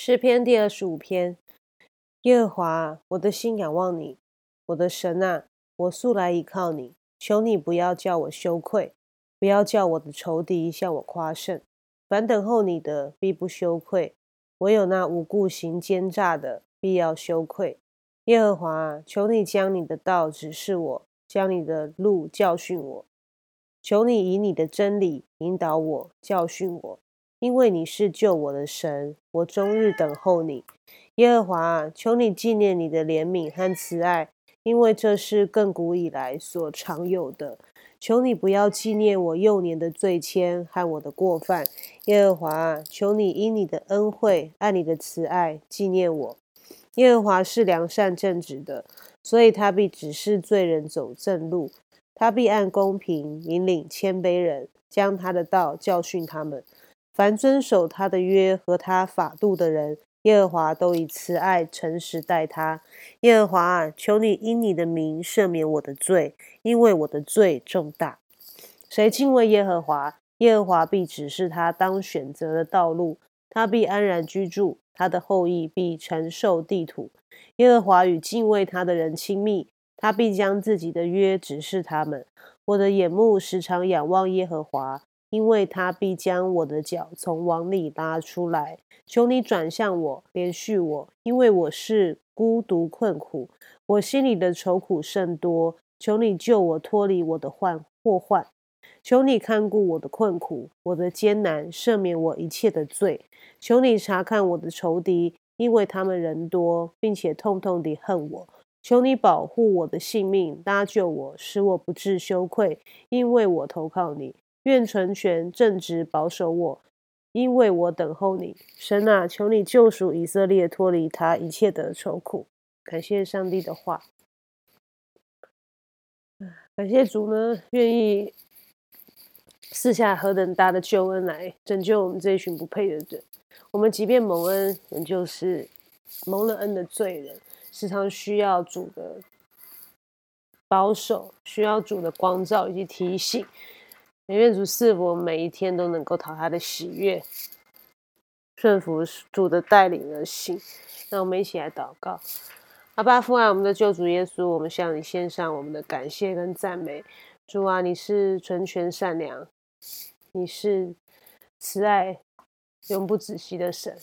诗篇第二十五篇，耶和华，我的心仰望你，我的神啊，我素来依靠你，求你不要叫我羞愧，不要叫我的仇敌向我夸胜。凡等候你的，必不羞愧；唯有那无故行奸诈的，必要羞愧。耶和华，求你将你的道指示我，将你的路教训我。求你以你的真理引导我，教训我。因为你是救我的神，我终日等候你，耶和华。求你纪念你的怜悯和慈爱，因为这是亘古以来所常有的。求你不要纪念我幼年的罪愆和我的过犯，耶和华。求你因你的恩惠，按你的慈爱纪念我。耶和华是良善正直的，所以他必指示罪人走正路，他必按公平引领谦卑人，将他的道教训他们。凡遵守他的约和他法度的人，耶和华都以慈爱诚实待他。耶和华，求你因你的名赦免我的罪，因为我的罪重大。谁敬畏耶和华，耶和华必指示他当选择的道路，他必安然居住，他的后裔必承受地土。耶和华与敬畏他的人亲密，他必将自己的约指示他们。我的眼目时常仰望耶和华。因为他必将我的脚从网里拉出来，求你转向我，连续我，因为我是孤独困苦，我心里的愁苦甚多。求你救我脱离我的患祸患，求你看顾我的困苦，我的艰难，赦免我一切的罪。求你查看我的仇敌，因为他们人多，并且痛痛地恨我。求你保护我的性命，搭救我，使我不致羞愧，因为我投靠你。愿纯全正直保守我，因为我等候你，神啊，求你救赎以色列，脱离他一切的愁苦。感谢上帝的话，感谢主呢，愿意赐下何等大的救恩来拯救我们这一群不配的人。我们即便蒙恩，仍旧是蒙了恩的罪人，时常需要主的保守，需要主的光照以及提醒。愿主赐福，每一天都能够讨他的喜悦，顺服主的带领而行。让我们一起来祷告：阿爸父啊，我们的救主耶稣，我们向你献上我们的感谢跟赞美。主啊，你是纯全善良，你是慈爱永不止息的神。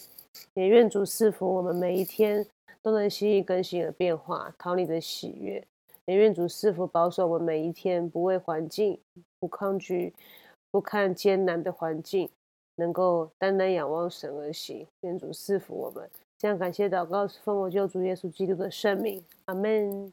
也愿主赐福我们每一天都能心意更新而变化，讨你的喜悦。愿主赐福保守我们每一天，不畏环境。不抗拒，不看艰难的环境，能够单单仰望神而行。愿主赐福我们，这样感谢祷告，奉我救主耶稣基督的圣名，阿门。